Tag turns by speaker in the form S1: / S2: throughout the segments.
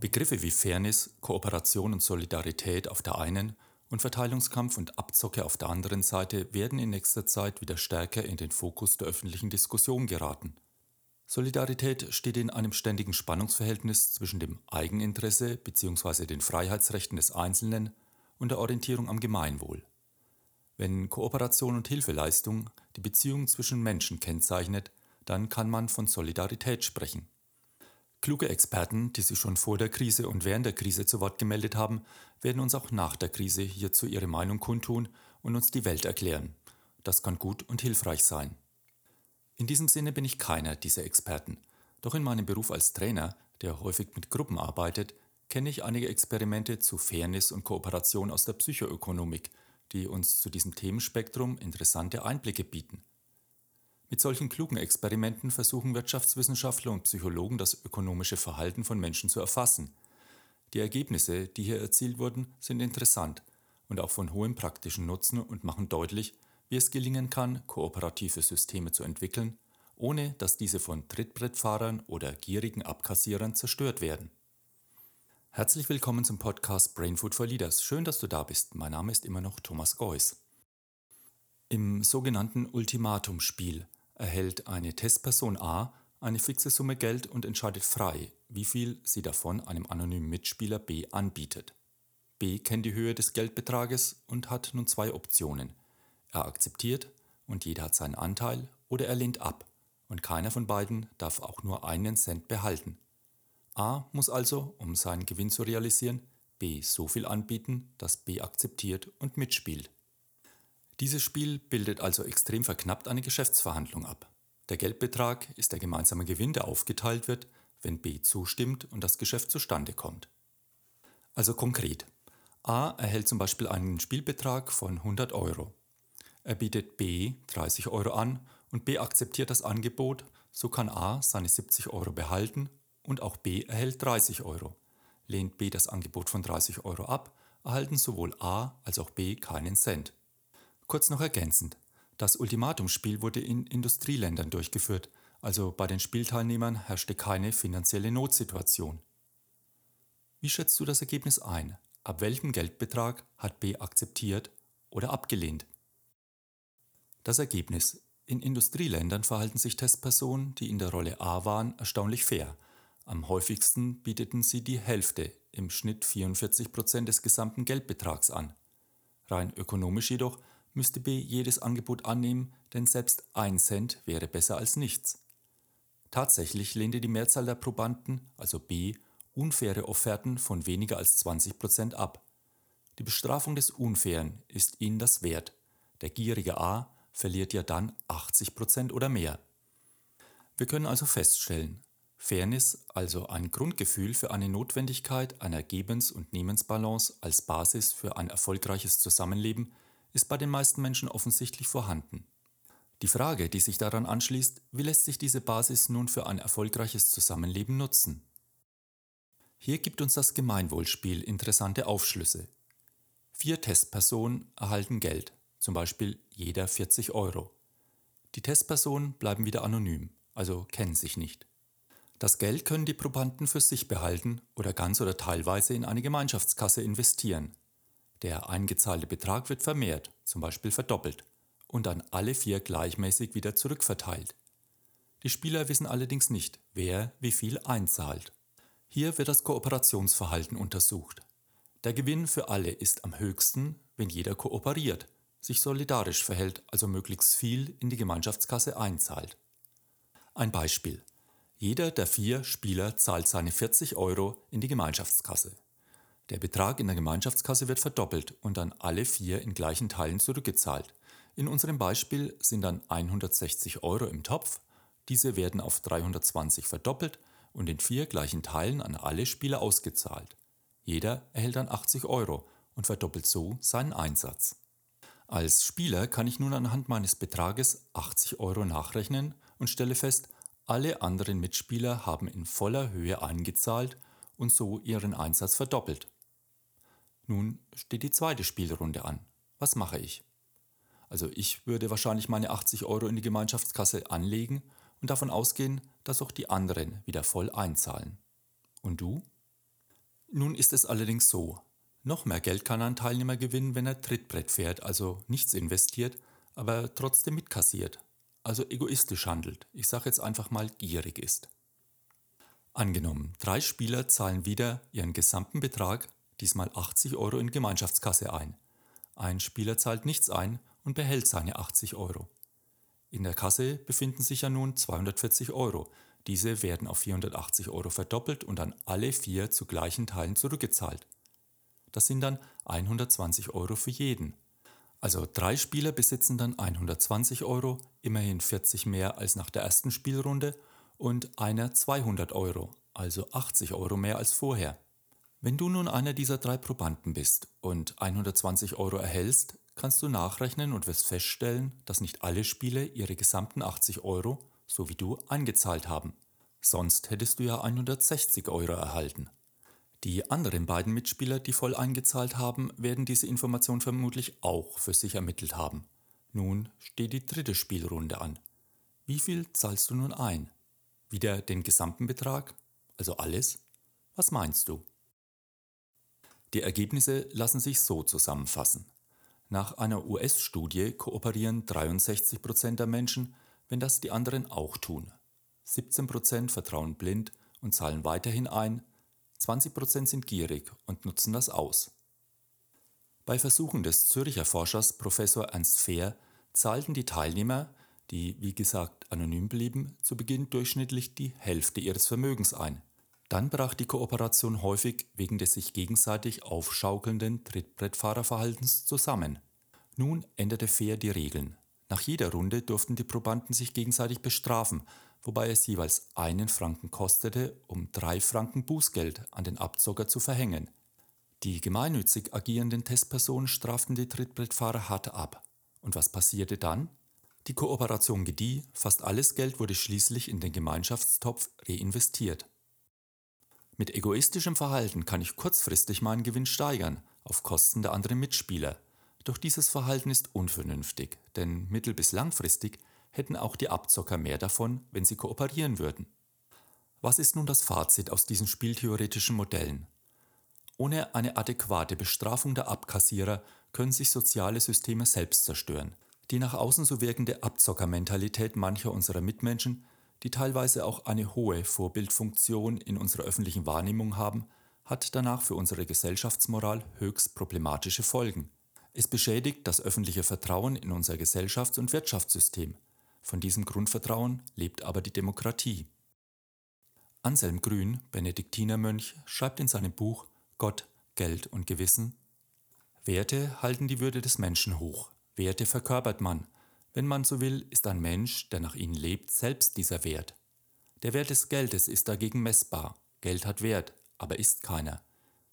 S1: Begriffe wie Fairness, Kooperation und Solidarität auf der einen und Verteilungskampf und Abzocke auf der anderen Seite werden in nächster Zeit wieder stärker in den Fokus der öffentlichen Diskussion geraten. Solidarität steht in einem ständigen Spannungsverhältnis zwischen dem Eigeninteresse bzw. den Freiheitsrechten des Einzelnen und der Orientierung am Gemeinwohl. Wenn Kooperation und Hilfeleistung die Beziehung zwischen Menschen kennzeichnet, dann kann man von Solidarität sprechen. Kluge Experten, die sich schon vor der Krise und während der Krise zu Wort gemeldet haben, werden uns auch nach der Krise hierzu ihre Meinung kundtun und uns die Welt erklären. Das kann gut und hilfreich sein. In diesem Sinne bin ich keiner dieser Experten. Doch in meinem Beruf als Trainer, der häufig mit Gruppen arbeitet, kenne ich einige Experimente zu Fairness und Kooperation aus der Psychoökonomik, die uns zu diesem Themenspektrum interessante Einblicke bieten. Mit solchen klugen Experimenten versuchen Wirtschaftswissenschaftler und Psychologen das ökonomische Verhalten von Menschen zu erfassen. Die Ergebnisse, die hier erzielt wurden, sind interessant und auch von hohem praktischen Nutzen und machen deutlich, wie es gelingen kann, kooperative Systeme zu entwickeln, ohne dass diese von Trittbrettfahrern oder gierigen Abkassierern zerstört werden. Herzlich willkommen zum Podcast Brain Food for Leaders. Schön, dass du da bist. Mein Name ist immer noch Thomas Geuss. Im sogenannten Ultimatum-Spiel erhält eine Testperson A eine fixe Summe Geld und entscheidet frei, wie viel sie davon einem anonymen Mitspieler B anbietet. B kennt die Höhe des Geldbetrages und hat nun zwei Optionen. Er akzeptiert und jeder hat seinen Anteil oder er lehnt ab und keiner von beiden darf auch nur einen Cent behalten. A muss also, um seinen Gewinn zu realisieren, B so viel anbieten, dass B akzeptiert und mitspielt. Dieses Spiel bildet also extrem verknappt eine Geschäftsverhandlung ab. Der Geldbetrag ist der gemeinsame Gewinn, der aufgeteilt wird, wenn B zustimmt und das Geschäft zustande kommt. Also konkret. A erhält zum Beispiel einen Spielbetrag von 100 Euro. Er bietet B 30 Euro an und B akzeptiert das Angebot, so kann A seine 70 Euro behalten und auch B erhält 30 Euro. Lehnt B das Angebot von 30 Euro ab, erhalten sowohl A als auch B keinen Cent. Kurz noch ergänzend. Das Ultimatumspiel wurde in Industrieländern durchgeführt, also bei den Spielteilnehmern herrschte keine finanzielle Notsituation. Wie schätzt du das Ergebnis ein? Ab welchem Geldbetrag hat B akzeptiert oder abgelehnt? Das Ergebnis. In Industrieländern verhalten sich Testpersonen, die in der Rolle A waren, erstaunlich fair. Am häufigsten bieteten sie die Hälfte, im Schnitt 44 Prozent des gesamten Geldbetrags an. Rein ökonomisch jedoch müsste B jedes Angebot annehmen, denn selbst ein Cent wäre besser als nichts. Tatsächlich lehnte die Mehrzahl der Probanden, also B, unfaire Offerten von weniger als 20 Prozent ab. Die Bestrafung des Unfairen ist ihnen das wert. Der gierige A verliert ja dann 80 Prozent oder mehr. Wir können also feststellen, Fairness, also ein Grundgefühl für eine Notwendigkeit einer Gebens- und Nehmensbalance als Basis für ein erfolgreiches Zusammenleben, ist bei den meisten Menschen offensichtlich vorhanden. Die Frage, die sich daran anschließt, wie lässt sich diese Basis nun für ein erfolgreiches Zusammenleben nutzen? Hier gibt uns das Gemeinwohlspiel interessante Aufschlüsse. Vier Testpersonen erhalten Geld, zum Beispiel jeder 40 Euro. Die Testpersonen bleiben wieder anonym, also kennen sich nicht. Das Geld können die Probanden für sich behalten oder ganz oder teilweise in eine Gemeinschaftskasse investieren, der eingezahlte Betrag wird vermehrt, zum Beispiel verdoppelt, und an alle vier gleichmäßig wieder zurückverteilt. Die Spieler wissen allerdings nicht, wer wie viel einzahlt. Hier wird das Kooperationsverhalten untersucht. Der Gewinn für alle ist am höchsten, wenn jeder kooperiert, sich solidarisch verhält, also möglichst viel in die Gemeinschaftskasse einzahlt. Ein Beispiel. Jeder der vier Spieler zahlt seine 40 Euro in die Gemeinschaftskasse. Der Betrag in der Gemeinschaftskasse wird verdoppelt und an alle vier in gleichen Teilen zurückgezahlt. In unserem Beispiel sind dann 160 Euro im Topf, diese werden auf 320 verdoppelt und in vier gleichen Teilen an alle Spieler ausgezahlt. Jeder erhält dann 80 Euro und verdoppelt so seinen Einsatz. Als Spieler kann ich nun anhand meines Betrages 80 Euro nachrechnen und stelle fest, alle anderen Mitspieler haben in voller Höhe eingezahlt und so ihren Einsatz verdoppelt. Nun steht die zweite Spielrunde an. Was mache ich? Also ich würde wahrscheinlich meine 80 Euro in die Gemeinschaftskasse anlegen und davon ausgehen, dass auch die anderen wieder voll einzahlen. Und du? Nun ist es allerdings so, noch mehr Geld kann ein Teilnehmer gewinnen, wenn er Trittbrett fährt, also nichts investiert, aber trotzdem mitkassiert, also egoistisch handelt, ich sage jetzt einfach mal gierig ist. Angenommen, drei Spieler zahlen wieder ihren gesamten Betrag, diesmal 80 Euro in Gemeinschaftskasse ein. Ein Spieler zahlt nichts ein und behält seine 80 Euro. In der Kasse befinden sich ja nun 240 Euro. Diese werden auf 480 Euro verdoppelt und an alle vier zu gleichen Teilen zurückgezahlt. Das sind dann 120 Euro für jeden. Also drei Spieler besitzen dann 120 Euro, immerhin 40 mehr als nach der ersten Spielrunde, und einer 200 Euro, also 80 Euro mehr als vorher. Wenn du nun einer dieser drei Probanden bist und 120 Euro erhältst, kannst du nachrechnen und wirst feststellen, dass nicht alle Spiele ihre gesamten 80 Euro, so wie du, eingezahlt haben. Sonst hättest du ja 160 Euro erhalten. Die anderen beiden Mitspieler, die voll eingezahlt haben, werden diese Information vermutlich auch für sich ermittelt haben. Nun steht die dritte Spielrunde an. Wie viel zahlst du nun ein? Wieder den gesamten Betrag? Also alles? Was meinst du? Die Ergebnisse lassen sich so zusammenfassen. Nach einer US-Studie kooperieren 63% der Menschen, wenn das die anderen auch tun. 17% vertrauen blind und zahlen weiterhin ein, 20% sind gierig und nutzen das aus. Bei Versuchen des Zürcher Forschers Professor Ernst Fehr zahlten die Teilnehmer, die wie gesagt anonym blieben, zu Beginn durchschnittlich die Hälfte ihres Vermögens ein. Dann brach die Kooperation häufig wegen des sich gegenseitig aufschaukelnden Trittbrettfahrerverhaltens zusammen. Nun änderte Fehr die Regeln. Nach jeder Runde durften die Probanden sich gegenseitig bestrafen, wobei es jeweils einen Franken kostete, um drei Franken Bußgeld an den Abzocker zu verhängen. Die gemeinnützig agierenden Testpersonen straften die Trittbrettfahrer hart ab. Und was passierte dann? Die Kooperation gedieh, fast alles Geld wurde schließlich in den Gemeinschaftstopf reinvestiert. Mit egoistischem Verhalten kann ich kurzfristig meinen Gewinn steigern, auf Kosten der anderen Mitspieler. Doch dieses Verhalten ist unvernünftig, denn mittel- bis langfristig hätten auch die Abzocker mehr davon, wenn sie kooperieren würden. Was ist nun das Fazit aus diesen spieltheoretischen Modellen? Ohne eine adäquate Bestrafung der Abkassierer können sich soziale Systeme selbst zerstören. Die nach außen so wirkende Abzockermentalität mancher unserer Mitmenschen, die teilweise auch eine hohe Vorbildfunktion in unserer öffentlichen Wahrnehmung haben, hat danach für unsere Gesellschaftsmoral höchst problematische Folgen. Es beschädigt das öffentliche Vertrauen in unser Gesellschafts- und Wirtschaftssystem. Von diesem Grundvertrauen lebt aber die Demokratie. Anselm Grün, Benediktinermönch, schreibt in seinem Buch Gott, Geld und Gewissen Werte halten die Würde des Menschen hoch. Werte verkörpert man. Wenn man so will, ist ein Mensch, der nach ihnen lebt, selbst dieser Wert. Der Wert des Geldes ist dagegen messbar. Geld hat Wert, aber ist keiner.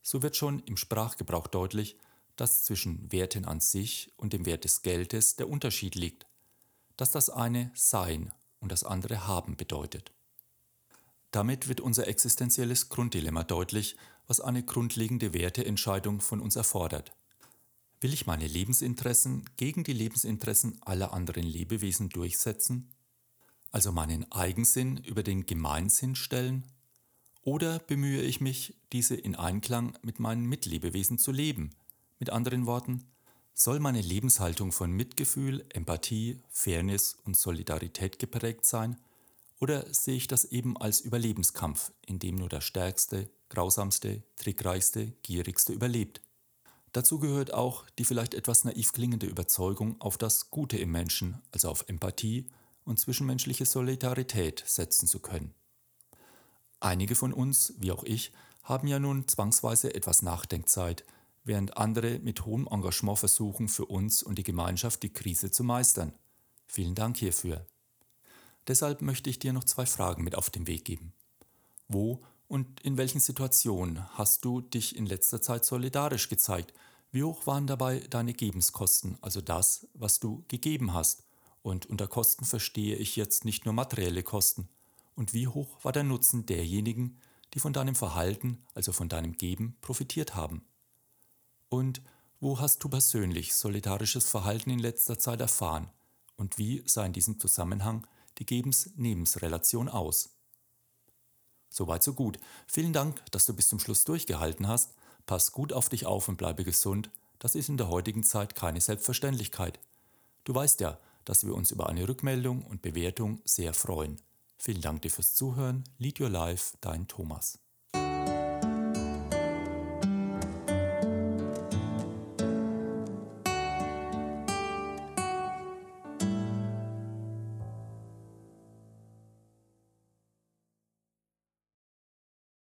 S1: So wird schon im Sprachgebrauch deutlich, dass zwischen Werten an sich und dem Wert des Geldes der Unterschied liegt dass das eine Sein und das andere Haben bedeutet. Damit wird unser existenzielles Grunddilemma deutlich, was eine grundlegende Werteentscheidung von uns erfordert. Will ich meine Lebensinteressen gegen die Lebensinteressen aller anderen Lebewesen durchsetzen? Also meinen Eigensinn über den Gemeinsinn stellen? Oder bemühe ich mich, diese in Einklang mit meinen Mitlebewesen zu leben? Mit anderen Worten, soll meine Lebenshaltung von Mitgefühl, Empathie, Fairness und Solidarität geprägt sein? Oder sehe ich das eben als Überlebenskampf, in dem nur der Stärkste, Grausamste, Trickreichste, Gierigste überlebt? Dazu gehört auch die vielleicht etwas naiv klingende Überzeugung, auf das Gute im Menschen, also auf Empathie und zwischenmenschliche Solidarität setzen zu können. Einige von uns, wie auch ich, haben ja nun zwangsweise etwas Nachdenkzeit, während andere mit hohem Engagement versuchen, für uns und die Gemeinschaft die Krise zu meistern. Vielen Dank hierfür. Deshalb möchte ich dir noch zwei Fragen mit auf den Weg geben. Wo und in welchen Situationen hast du dich in letzter Zeit solidarisch gezeigt? Wie hoch waren dabei deine Gebenskosten, also das, was du gegeben hast? Und unter Kosten verstehe ich jetzt nicht nur materielle Kosten. Und wie hoch war der Nutzen derjenigen, die von deinem Verhalten, also von deinem Geben, profitiert haben? Und wo hast du persönlich solidarisches Verhalten in letzter Zeit erfahren? Und wie sah in diesem Zusammenhang die Gebens-Nebens-Relation aus? Soweit so gut. Vielen Dank, dass du bis zum Schluss durchgehalten hast. Pass gut auf dich auf und bleibe gesund. Das ist in der heutigen Zeit keine Selbstverständlichkeit. Du weißt ja, dass wir uns über eine Rückmeldung und Bewertung sehr freuen. Vielen Dank dir fürs Zuhören. Lead Your Life, dein Thomas.